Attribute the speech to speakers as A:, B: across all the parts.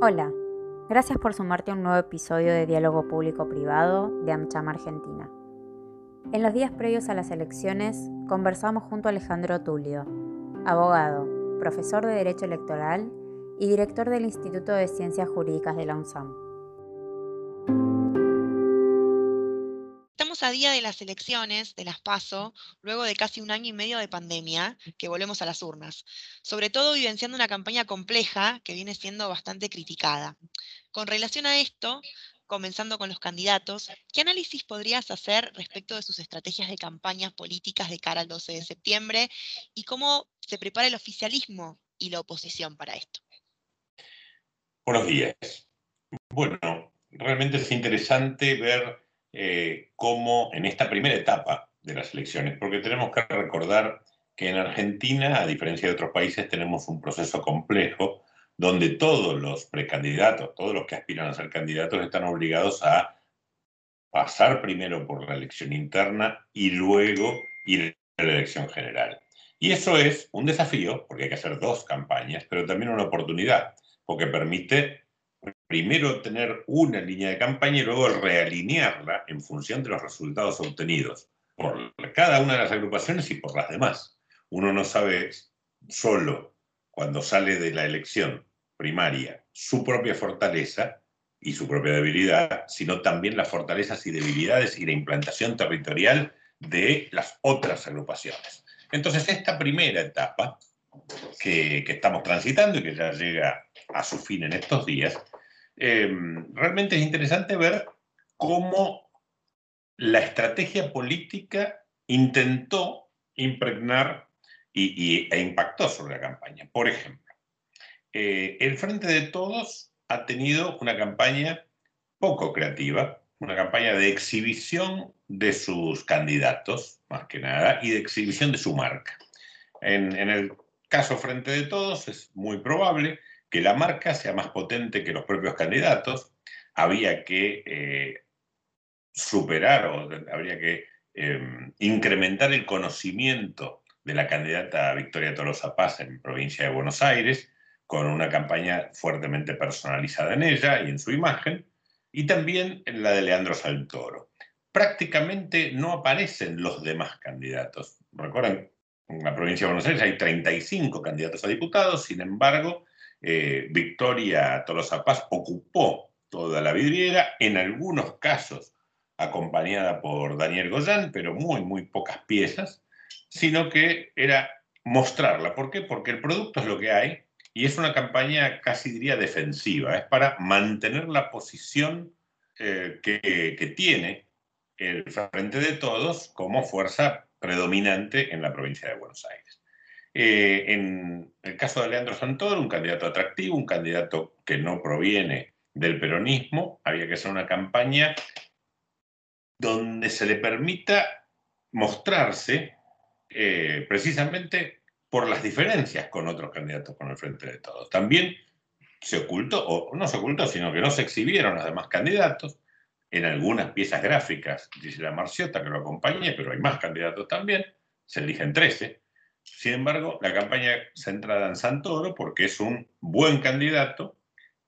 A: Hola, gracias por sumarte a un nuevo episodio de Diálogo Público-Privado de AmCham Argentina. En los días previos a las elecciones, conversamos junto a Alejandro Tulio, abogado, profesor de Derecho Electoral y director del Instituto de Ciencias Jurídicas de la UNSAM.
B: Día de las elecciones, de las PASO, luego de casi un año y medio de pandemia, que volvemos a las urnas, sobre todo vivenciando una campaña compleja que viene siendo bastante criticada. Con relación a esto, comenzando con los candidatos, ¿qué análisis podrías hacer respecto de sus estrategias de campañas políticas de cara al 12 de septiembre y cómo se prepara el oficialismo y la oposición para esto?
C: Buenos días. Bueno, realmente es interesante ver eh, en esta primera etapa de las elecciones, porque tenemos que recordar que en Argentina, a diferencia de otros países, tenemos un proceso complejo donde todos los precandidatos, todos los que aspiran a ser candidatos, están obligados a pasar primero por la elección interna y luego ir a la elección general. Y eso es un desafío, porque hay que hacer dos campañas, pero también una oportunidad, porque permite primero tener una línea de campaña y luego realinearla en función de los resultados obtenidos por cada una de las agrupaciones y por las demás. Uno no sabe solo cuando sale de la elección primaria su propia fortaleza y su propia debilidad, sino también las fortalezas y debilidades y la implantación territorial de las otras agrupaciones. Entonces, esta primera etapa que, estamos transitando y que ya llega a su fin en estos días, Em, realmente es interesante ver cómo la estrategia política intentó impregnar y, e impactó sobre la campaña. Por ejemplo, eh, el Frente de Todos ha tenido una campaña poco creativa, una campaña de exhibición de sus candidatos, más que nada, y de exhibición de su marca. En el caso Frente de Todos es muy probable que la marca sea más potente que los propios candidatos, había que eh, superar o habría que em, incrementar el conocimiento de la candidata Victoria Tolosa Paz en provincia de Buenos Aires, con una campaña fuertemente personalizada en ella y en su imagen, y también en la de Leandro Santoro. Prácticamente no aparecen los demás candidatos. Recuerden, en la provincia de Buenos Aires hay 35 candidatos a diputados, sin embargo, eh, Victoria Tolosa Paz ocupó toda la vidriera, en algunos casos acompañada por Daniel Goyán, pero muy, muy pocas piezas, sino que era mostrarla. ¿Por qué? Porque el producto es lo que hay y es una campaña casi diría defensiva, es para mantener la posición eh, que, que tiene el Frente de Todos como fuerza predominante en la provincia de Buenos Aires. Eh, en el caso de Leandro Santoro, un candidato atractivo, un candidato que no proviene del peronismo, había que hacer una campaña donde se le permita mostrarse eh, precisamente por las diferencias con otros candidatos con el Frente de Todos. También se ocultó, o no se ocultó, sino que no se exhibieron los demás candidatos. En algunas piezas gráficas, dice la Marciota que lo acompañe, pero hay más candidatos también, se eligen 13. Sin embargo, la campaña centrada en Santoro, porque es un buen candidato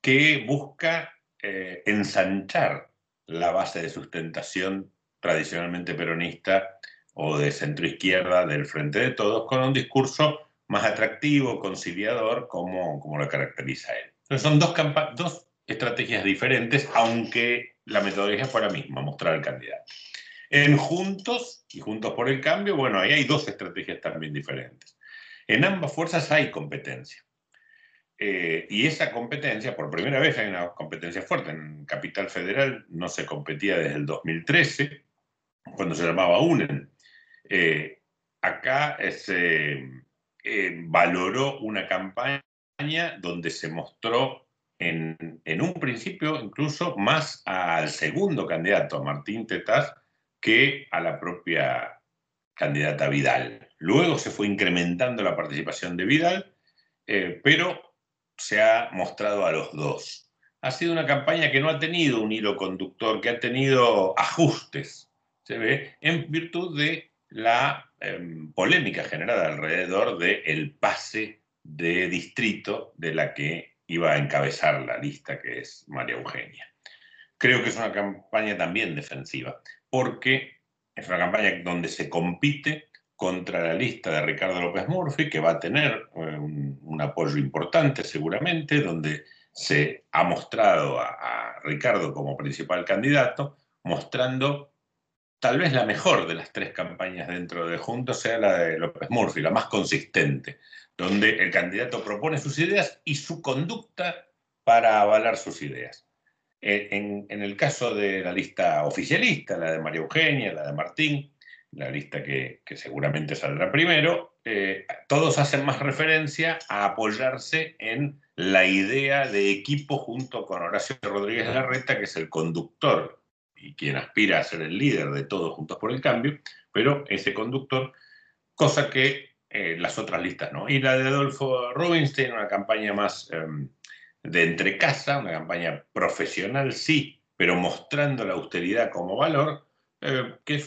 C: que busca eh, ensanchar la base de sustentación tradicionalmente peronista o de centroizquierda del Frente de Todos, con un discurso más atractivo, conciliador, como, como lo caracteriza él. Son dos estrategias diferentes, aunque la metodología fue la misma, mostrar al candidato. En Juntos y Juntos por el Cambio, bueno, ahí hay dos estrategias también diferentes. En ambas fuerzas hay competencia. Eh, y esa competencia, por primera vez hay una competencia fuerte. En Capital Federal no se competía desde el 2013, cuando se llamaba UNEN. Eh, acá se eh, valoró una campaña donde se mostró en, un principio incluso más al segundo candidato, Martín Tetaz, que a la propia candidata Vidal. Luego se fue incrementando la participación de Vidal, eh, pero se ha mostrado a los dos. Ha sido una campaña que no ha tenido un hilo conductor, que ha tenido ajustes, se ve, en virtud de la em, polémica generada alrededor del pase de distrito de la que iba a encabezar la lista, que es María Eugenia. Creo que es una campaña también defensiva, porque es una campaña donde se compite contra la lista de Ricardo López Murphy, que va a tener eh, un, apoyo importante seguramente, donde se ha mostrado a, Ricardo como principal candidato, mostrando tal vez la mejor de las tres campañas dentro de Juntos sea la de López Murphy, la más consistente, donde el candidato propone sus ideas y su conducta para avalar sus ideas. Eh, en, el caso de la lista oficialista, la de María Eugenia, la de Martín, la lista que, seguramente saldrá primero, eh, todos hacen más referencia a apoyarse en la idea de equipo junto con Horacio Rodríguez Larreta, que es el conductor y quien aspira a ser el líder de todos juntos por el cambio, pero ese conductor, cosa que eh, las otras listas no. Y la de Adolfo Rubinstein, una campaña más em, de entre casa, una campaña profesional, sí, pero mostrando la austeridad como valor, eh, que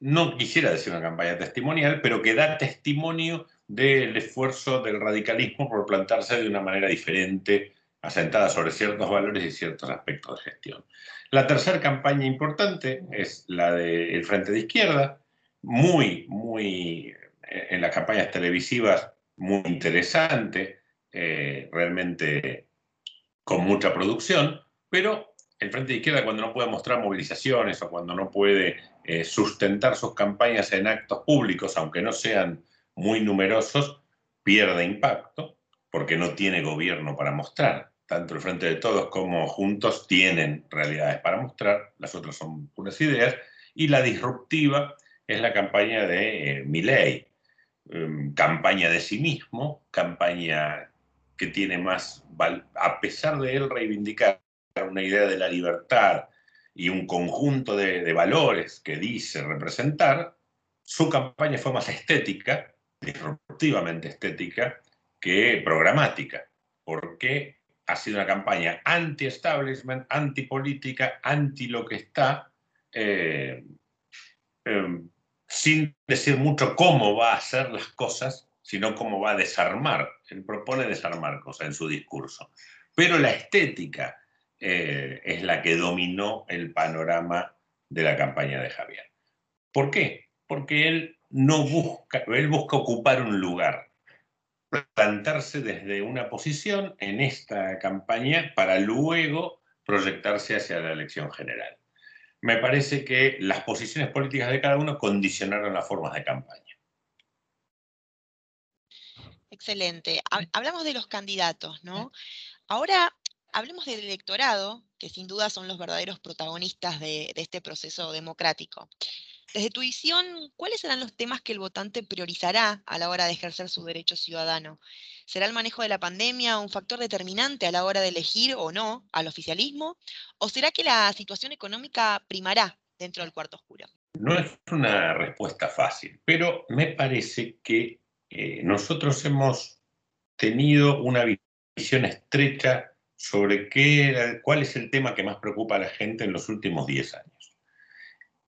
C: no quisiera decir una campaña testimonial, pero que da testimonio del esfuerzo del radicalismo por plantarse de una manera diferente, asentada sobre ciertos valores y ciertos aspectos de gestión. La tercera campaña importante es la del Frente de Izquierda, muy, muy, eh, en las campañas televisivas, muy interesante, eh, realmente con mucha producción, pero el Frente de Izquierda cuando no puede mostrar movilizaciones o cuando no puede eh, sustentar sus campañas en actos públicos, aunque no sean muy numerosos, pierde impacto porque no tiene gobierno para mostrar. Tanto el Frente de Todos como Juntos tienen realidades para mostrar, las otras son puras ideas, y la disruptiva es la campaña de eh, Milley, em, campaña de sí mismo, campaña que tiene más, a pesar de él reivindicar una idea de la libertad y un conjunto de, valores que dice representar, su campaña fue más estética, disruptivamente estética, que programática, porque ha sido una campaña anti-establishment, anti-política, anti lo que está, eh, em, sin decir mucho cómo va a hacer las cosas, sino cómo va a desarmar. Él propone desarmar cosas en su discurso. Pero la estética eh, es la que dominó el panorama de la campaña de Javier. ¿Por qué? Porque él no busca, él busca ocupar un lugar, plantarse desde una posición en esta campaña para luego proyectarse hacia la elección general. Me parece que las posiciones políticas de cada uno condicionaron las formas de campaña.
B: Excelente. Hablamos de los candidatos, ¿no? Ahora hablemos del electorado, que sin duda son los verdaderos protagonistas de, este proceso democrático. Desde tu visión, ¿cuáles serán los temas que el votante priorizará a la hora de ejercer su derecho ciudadano? ¿Será el manejo de la pandemia un factor determinante a la hora de elegir o no al oficialismo? ¿O será que la situación económica primará dentro del cuarto oscuro?
C: No es una respuesta fácil, pero me parece que eh, nosotros hemos tenido una visión estrecha sobre qué, cuál es el tema que más preocupa a la gente en los últimos 10 años.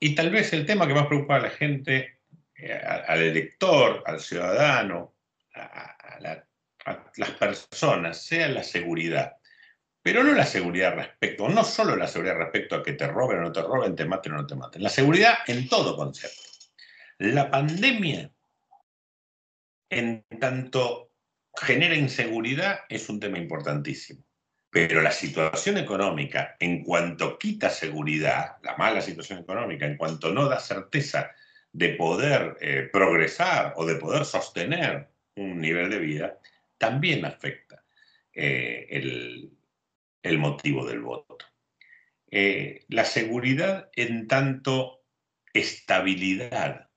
C: Y tal vez el tema que más preocupa a la gente, eh, al elector, al ciudadano, a, las personas, sea la seguridad. Pero no la seguridad respecto, no solo la seguridad respecto a que te roben o no te roben, te maten o no te maten. La seguridad en todo concepto. La pandemia en tanto genera inseguridad, es un tema importantísimo. Pero la situación económica, en cuanto quita seguridad, la mala situación económica, en cuanto no da certeza de poder eh, progresar o de poder sostener un nivel de vida, también afecta eh, el, motivo del voto. Eh, la seguridad en tanto estabilidad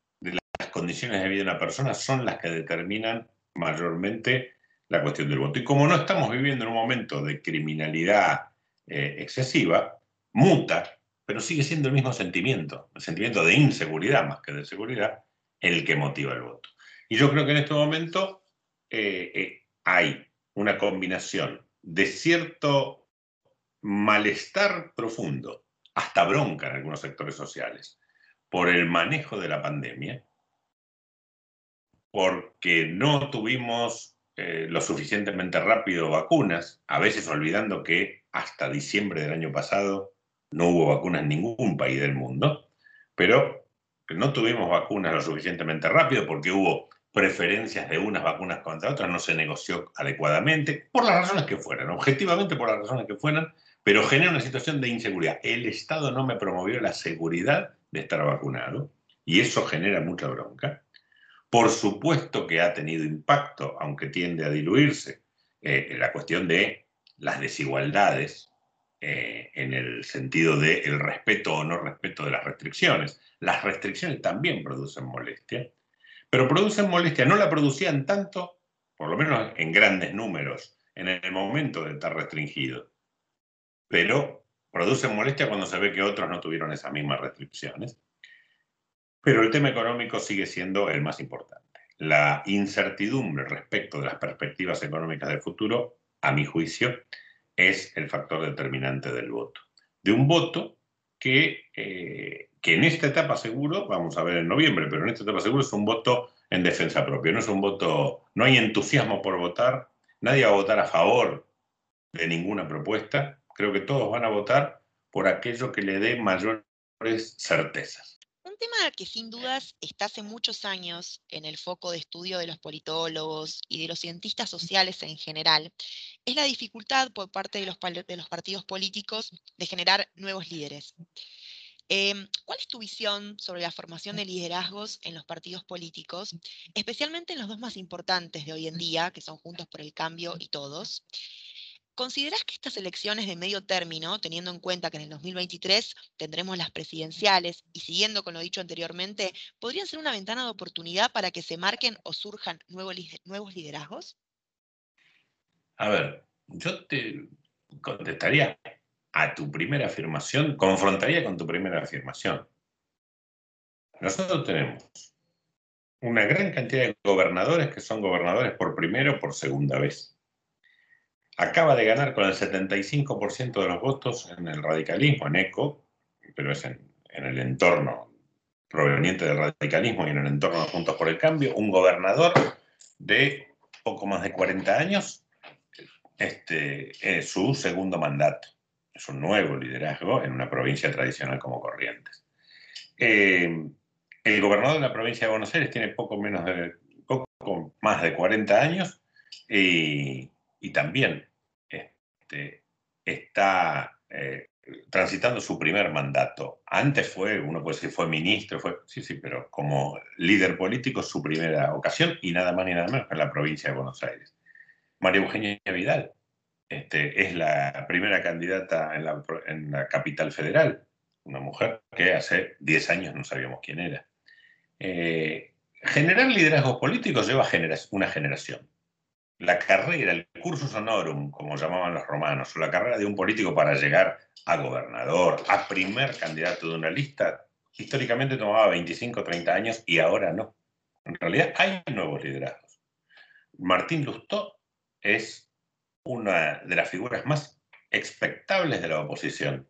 C: condiciones de vida de una persona son las que determinan mayormente la cuestión del voto. Y como no estamos viviendo en un momento de criminalidad eh, excesiva, muta, pero sigue siendo el mismo sentimiento, el sentimiento de inseguridad más que de seguridad, el que motiva el voto. Y yo creo que en este momento eh, eh, hay una combinación de cierto malestar profundo, hasta bronca en algunos sectores sociales, por el manejo de la pandemia, porque no tuvimos eh, lo suficientemente rápido vacunas, a veces olvidando que hasta diciembre del año pasado no hubo vacunas en ningún país del mundo, pero no tuvimos vacunas lo suficientemente rápido porque hubo preferencias de unas vacunas contra otras, no se negoció adecuadamente, por las razones que fueran, objetivamente por las razones que fueran, pero genera una situación de inseguridad. El Estado no me promovió la seguridad de estar vacunado y eso genera mucha bronca. Por supuesto que ha tenido impacto, aunque tiende a diluirse, eh, la cuestión de las desigualdades eh, en el sentido del respeto o no respeto de las restricciones. Las restricciones también producen molestia, pero producen molestia, no la producían tanto, por lo menos en grandes números, en el momento de estar restringido, pero producen molestia cuando se ve que otros no tuvieron esas mismas restricciones. Pero el tema económico sigue siendo el más importante. La incertidumbre respecto de las perspectivas económicas del futuro, a mi juicio, es el factor determinante del voto. De un voto que, eh, que en esta etapa seguro, vamos a ver en noviembre, pero en esta etapa seguro es un voto en defensa propia, no es un voto, no hay entusiasmo por votar, nadie va a votar a favor de ninguna propuesta, creo que todos van a votar por aquello que le dé mayores certezas.
B: Un tema que sin dudas está hace muchos años en el foco de estudio de los politólogos y de los cientistas sociales en general es la dificultad por parte de los, partidos políticos de generar nuevos líderes. Em, ¿Cuál es tu visión sobre la formación de liderazgos en los partidos políticos, especialmente en los dos más importantes de hoy en día, que son Juntos por el Cambio y Todos? ¿Considerás que estas elecciones de medio término, teniendo en cuenta que en el 2023 tendremos las presidenciales y siguiendo con lo dicho anteriormente, podrían ser una ventana de oportunidad para que se marquen o surjan nuevos, nuevos liderazgos?
C: A ver, yo te contestaría a tu primera afirmación, confrontaría con tu primera afirmación. Nosotros tenemos una gran cantidad de gobernadores que son gobernadores por primera o por segunda vez acaba de ganar con el 75% de los votos en el radicalismo, en ECO, pero es en, el entorno proveniente del radicalismo y en el entorno de Juntos por el Cambio, un gobernador de poco más de 40 años, este, es su segundo mandato. Es un nuevo liderazgo en una provincia tradicional como Corrientes. Eh, el gobernador de la provincia de Buenos Aires tiene poco, menos de, poco más de 40 años y y también este, está eh, transitando su primer mandato. Antes fue, uno puede decir, fue ministro, fue, sí, sí, pero como líder político su primera ocasión y nada más ni nada menos en la provincia de Buenos Aires. María Eugenia Vidal este, es la primera candidata en la, en la, capital federal, una mujer que hace 10 años no sabíamos quién era. Eh, generar liderazgos políticos lleva una generación la carrera, el cursus honorum, como llamaban los romanos, o la carrera de un político para llegar a gobernador, a primer candidato de una lista, históricamente tomaba 25 o 30 años y ahora no. En realidad hay nuevos liderazgos. Martín Lustó es una de las figuras más expectables de la oposición.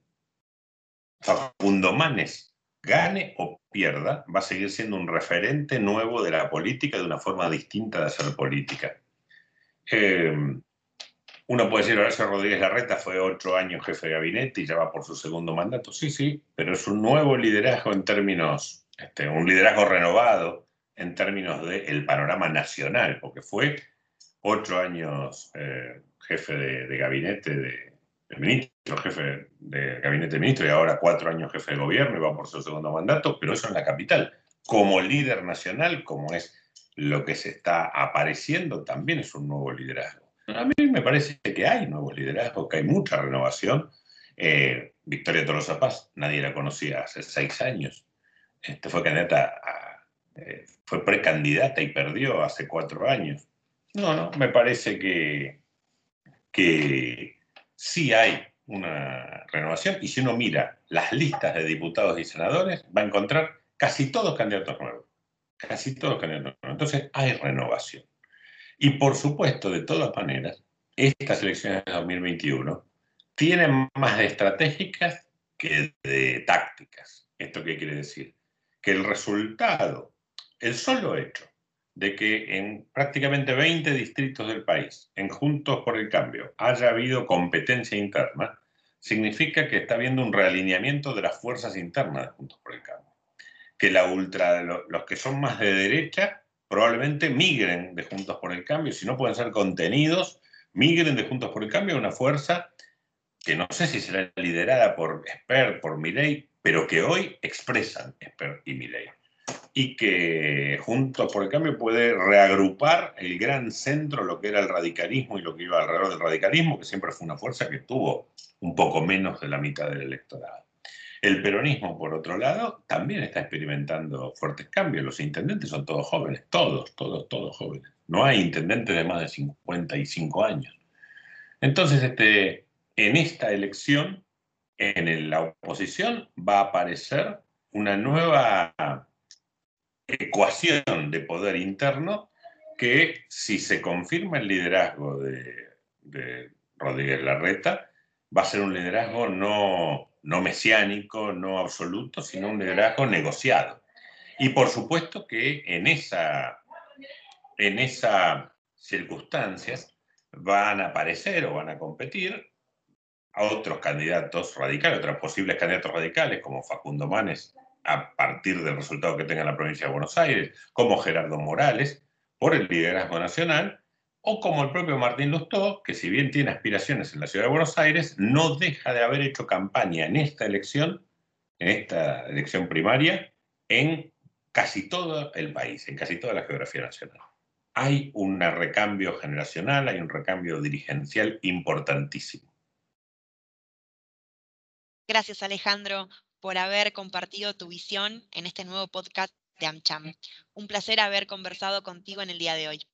C: Facundo Manes, gane o pierda, va a seguir siendo un referente nuevo de la política de una forma distinta de hacer política. Eh, uno puede decir, Horacio Rodríguez Larreta fue ocho años jefe de gabinete y ya va por su segundo mandato. Sí, sí, pero es un nuevo liderazgo en términos, este, un liderazgo renovado en términos del panorama nacional, porque fue ocho años eh, jefe de, gabinete de, ministro, jefe de gabinete de ministro y ahora cuatro años jefe de gobierno y va por su segundo mandato, pero eso en la capital. Como líder nacional, como es lo que se está apareciendo también es un nuevo liderazgo. A mí me parece que hay nuevos liderazgos, que hay mucha renovación. Eh, Victoria Tolosa Paz, nadie la conocía hace seis años. Este, fue candidata eh, fue precandidata y perdió hace cuatro años. No, no, me parece que, que sí hay una renovación y si uno mira las listas de diputados y senadores, va a encontrar casi todos candidatos nuevos casi todos candidatos. Entonces hay renovación. Y por supuesto, de todas maneras, estas elecciones de 2021 tienen más de estratégicas que de tácticas. ¿Esto qué quiere decir? Que el resultado, el solo hecho de que en prácticamente 20 distritos del país, en Juntos por el Cambio, haya habido competencia interna, significa que está habiendo un realineamiento de las fuerzas internas de Juntos por el Cambio. Que la ultra, los que son más de derecha probablemente migren de Juntos por el Cambio, si no pueden ser contenidos, migren de Juntos por el Cambio a una fuerza que no sé si será liderada por Esper, por Milei, pero que hoy expresan Esper y Milei y que Juntos por el Cambio puede reagrupar el gran centro, lo que era el radicalismo y lo que iba alrededor del radicalismo, que siempre fue una fuerza que tuvo un poco menos de la mitad del electorado. El peronismo, por otro lado, también está experimentando fuertes cambios. Los intendentes son todos jóvenes, todos, todos, todos jóvenes. No hay intendentes de más de 55 años. Entonces, este, en esta elección, en la oposición, va a aparecer una nueva ecuación de poder interno que si se confirma el liderazgo de, Rodríguez Larreta, va a ser un liderazgo no, no mesiánico, no absoluto, sino un liderazgo negociado. Y por supuesto que en esa, en esas circunstancias van a aparecer o van a competir a otros candidatos radicales, otros posibles candidatos radicales como Facundo Manes a partir del resultado que tenga la provincia de Buenos Aires, como Gerardo Morales, por el liderazgo nacional, o como el propio Martín Lustó, que si bien tiene aspiraciones en la ciudad de Buenos Aires, no deja de haber hecho campaña en esta elección, en esta elección primaria, en casi todo el país, en casi toda la geografía nacional. Hay un recambio generacional, hay un recambio dirigencial importantísimo.
B: Gracias, Alejandro por haber compartido tu visión en este nuevo podcast de AmCham. Un placer haber conversado contigo en el día de hoy.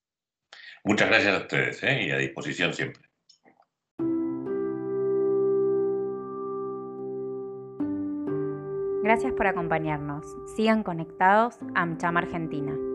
C: Muchas gracias a ustedes ¿eh? y a disposición siempre.
A: Gracias por acompañarnos. Sigan conectados a AmCham Argentina.